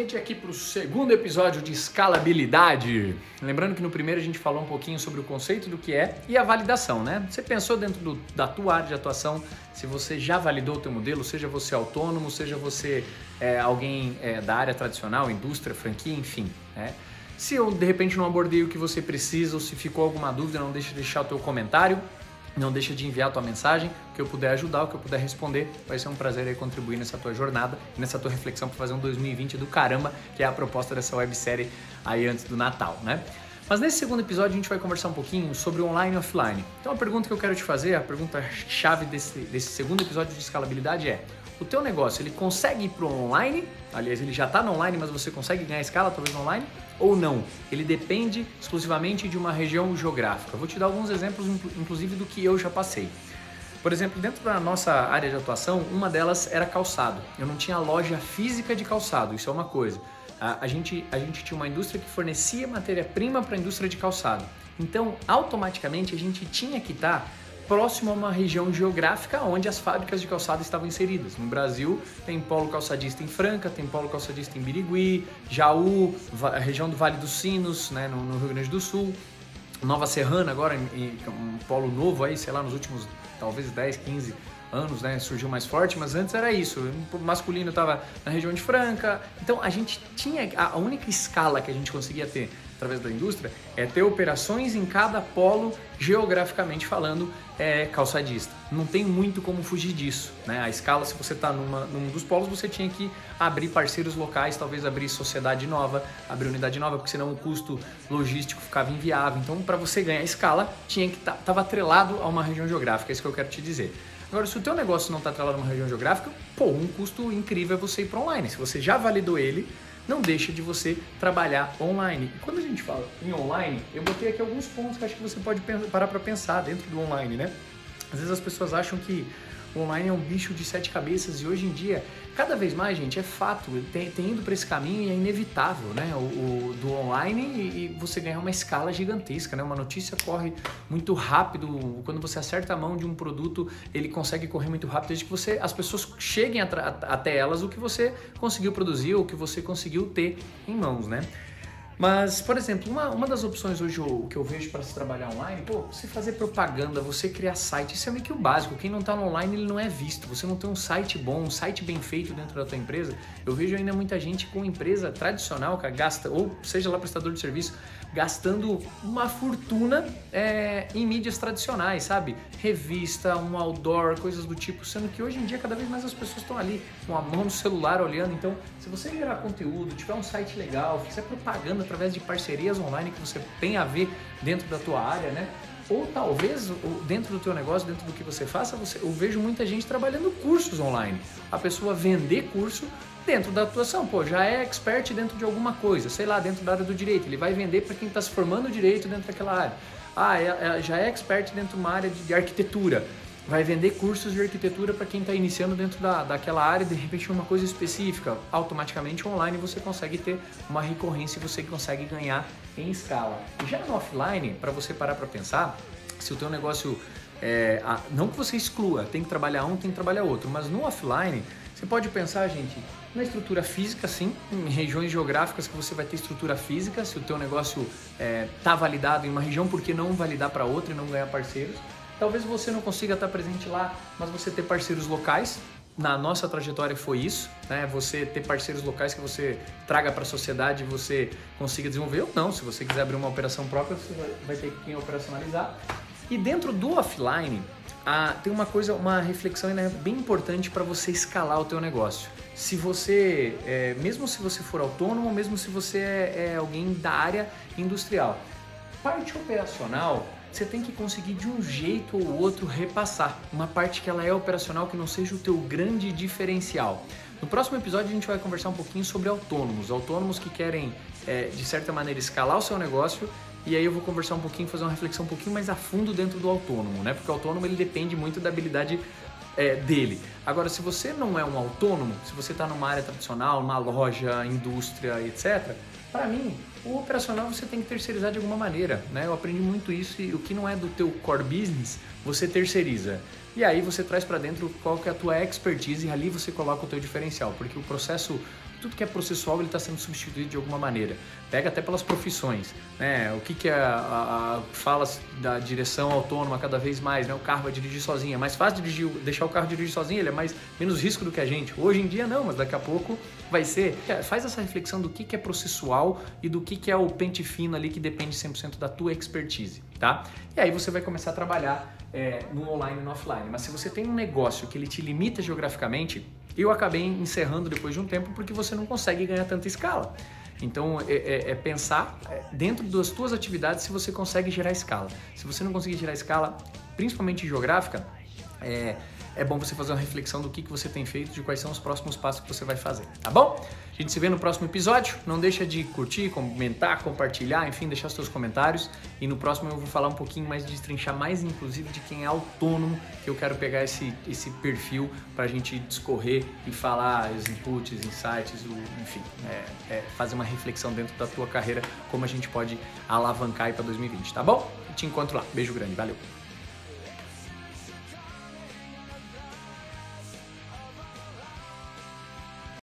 gente, aqui para o segundo episódio de escalabilidade. Lembrando que no primeiro a gente falou um pouquinho sobre o conceito do que é e a validação, né? Você pensou dentro do, da tua área de atuação, se você já validou o teu modelo, seja você autônomo, seja você é, alguém é, da área tradicional, indústria, franquia, enfim, né? Se eu de repente não abordei o que você precisa ou se ficou alguma dúvida, não deixe de deixar o teu comentário. Não deixa de enviar a tua mensagem, o que eu puder ajudar, o que eu puder responder. Vai ser um prazer aí contribuir nessa tua jornada nessa tua reflexão para fazer um 2020 do caramba, que é a proposta dessa websérie aí antes do Natal, né? Mas nesse segundo episódio a gente vai conversar um pouquinho sobre online e offline. Então a pergunta que eu quero te fazer, a pergunta chave desse, desse segundo episódio de escalabilidade é: o teu negócio ele consegue ir para o online? Aliás, ele já está no online, mas você consegue ganhar escala talvez no online? Ou não. Ele depende exclusivamente de uma região geográfica. vou te dar alguns exemplos, inclusive, do que eu já passei. Por exemplo, dentro da nossa área de atuação, uma delas era calçado. Eu não tinha loja física de calçado, isso é uma coisa. A, gente, a gente tinha uma indústria que fornecia matéria-prima para a indústria de calçado. Então, automaticamente, a gente tinha que estar próximo a uma região geográfica onde as fábricas de calçado estavam inseridas. No Brasil, tem polo calçadista em Franca, tem polo calçadista em Birigui, Jaú, a região do Vale dos Sinos, né, no, Rio Grande do Sul, Nova Serrana agora, em, um polo novo aí, sei lá, nos últimos talvez 10, 15 anos, né, surgiu mais forte, mas antes era isso. O masculino estava na região de Franca. Então a gente tinha a única escala que a gente conseguia ter através da indústria, é ter operações em cada polo, geograficamente falando, é, calçadista. Não tem muito como fugir disso. Né? A escala, se você está num dos polos, você tinha que abrir parceiros locais, talvez abrir sociedade nova, abrir unidade nova, porque senão o custo logístico ficava inviável. Então, para você ganhar escala, tinha que estar tá, atrelado a uma região geográfica, é isso que eu quero te dizer. Agora, se o teu negócio não está atrelado a uma região geográfica, pô, um custo incrível é você ir para online. Se você já validou ele, não deixa de você trabalhar online. E quando a gente fala em online, eu botei aqui alguns pontos que acho que você pode parar para pensar dentro do online, né? Às vezes as pessoas acham que o online é um bicho de sete cabeças e hoje em dia, cada vez mais, gente, é fato, tem, tem indo para esse caminho e é inevitável, né? O, o do online e, e, você ganhar uma escala gigantesca, né? Uma notícia corre muito rápido, quando você acerta a mão de um produto, ele consegue correr muito rápido, desde que você, as pessoas cheguem até elas o que você conseguiu produzir ou o que você conseguiu ter em mãos, né? Mas, por exemplo, uma, uma das opções hoje que eu vejo para se trabalhar online, pô, você fazer propaganda, você criar site, isso é meio que o básico. Quem não está no online, ele não é visto. Você não tem um site bom, um site bem feito dentro da tua empresa. Eu vejo ainda muita gente com empresa tradicional, que gasta, ou seja lá prestador de serviço, gastando uma fortuna é, em mídias tradicionais, sabe? Revista, um outdoor, coisas do tipo, sendo que hoje em dia cada vez mais as pessoas estão ali com a mão no celular olhando. Então, se você gerar conteúdo, tiver um site legal, fizer propaganda através de parcerias online que você tem a ver dentro da tua área, né? Ou talvez dentro do teu negócio, dentro do que você faça, você, eu vejo muita gente trabalhando cursos online. A pessoa vender curso dentro da atuação. Pô, já é expert dentro de alguma coisa, sei lá, dentro da área do direito. Ele vai vender para quem está se formando direito dentro daquela área. Ah, é, é, já é expert dentro de uma área de, de arquitetura. Vai vender cursos de arquitetura para quem está iniciando dentro da, daquela área, de repente uma coisa específica. Automaticamente online você consegue ter uma recorrência e você consegue ganhar em escala. Já no offline, para você parar para pensar, se o teu negócio é, não que você exclua, tem que trabalhar um, tem que trabalhar outro, mas no offline você pode pensar, gente, na estrutura física, sim, em regiões geográficas que você vai ter estrutura física, se o teu negócio está é, tá validado em uma região, por que não validar para outra e não ganhar parceiros? Talvez você não consiga estar presente lá, mas você ter parceiros locais. Na nossa trajetória foi isso, né? Você ter parceiros locais que você traga para a sociedade e você consiga desenvolver ou não. Se você quiser abrir uma operação própria, você vai ter quem operacionalizar. E dentro do offline, ah, tem uma coisa, uma reflexão né, bem importante para você escalar o teu negócio. Se você, é, mesmo se você for autônomo, mesmo se você é, é alguém da área industrial, parte operacional você tem que conseguir de um jeito ou outro repassar uma parte que ela é operacional que não seja o teu grande diferencial. No próximo episódio a gente vai conversar um pouquinho sobre autônomos, autônomos que querem é, de certa maneira escalar o seu negócio e aí eu vou conversar um pouquinho, fazer uma reflexão um pouquinho mais a fundo dentro do autônomo, né? Porque o autônomo ele depende muito da habilidade é, dele. Agora, se você não é um autônomo, se você está numa área tradicional, numa loja, indústria, etc., para mim, o operacional você tem que terceirizar de alguma maneira, né? Eu aprendi muito isso e o que não é do teu core business, você terceiriza. E aí você traz para dentro qual que é a tua expertise e ali você coloca o teu diferencial, porque o processo tudo que é processual ele está sendo substituído de alguma maneira. Pega até pelas profissões, né? O que, que é a, a, a fala da direção autônoma cada vez mais, né? O carro vai dirigir sozinho. É mais fácil dirigir, deixar o carro dirigir sozinho, ele é mais menos risco do que a gente. Hoje em dia não, mas daqui a pouco vai ser. Faz essa reflexão do que, que é processual e do que, que é o pente fino ali que depende 100% da tua expertise, tá? E aí você vai começar a trabalhar é, no online e no offline. Mas se você tem um negócio que ele te limita geograficamente, eu acabei encerrando depois de um tempo porque você não consegue ganhar tanta escala. Então é, é, é, pensar é, dentro das tuas atividades se você consegue gerar escala. Se você não conseguir gerar escala, principalmente geográfica, é, é bom você fazer uma reflexão do que, que você tem feito, de quais são os próximos passos que você vai fazer, tá bom? A gente se vê no próximo episódio. Não deixa de curtir, comentar, compartilhar, enfim, deixar seus comentários. E no próximo eu vou falar um pouquinho mais de destrinchar mais, inclusive, de quem é autônomo, que eu quero pegar esse, esse perfil para a gente discorrer e falar os inputs, insights, o, enfim, é, é fazer uma reflexão dentro da tua carreira, como a gente pode alavancar aí para 2020, tá bom? Te encontro lá. Beijo grande, valeu!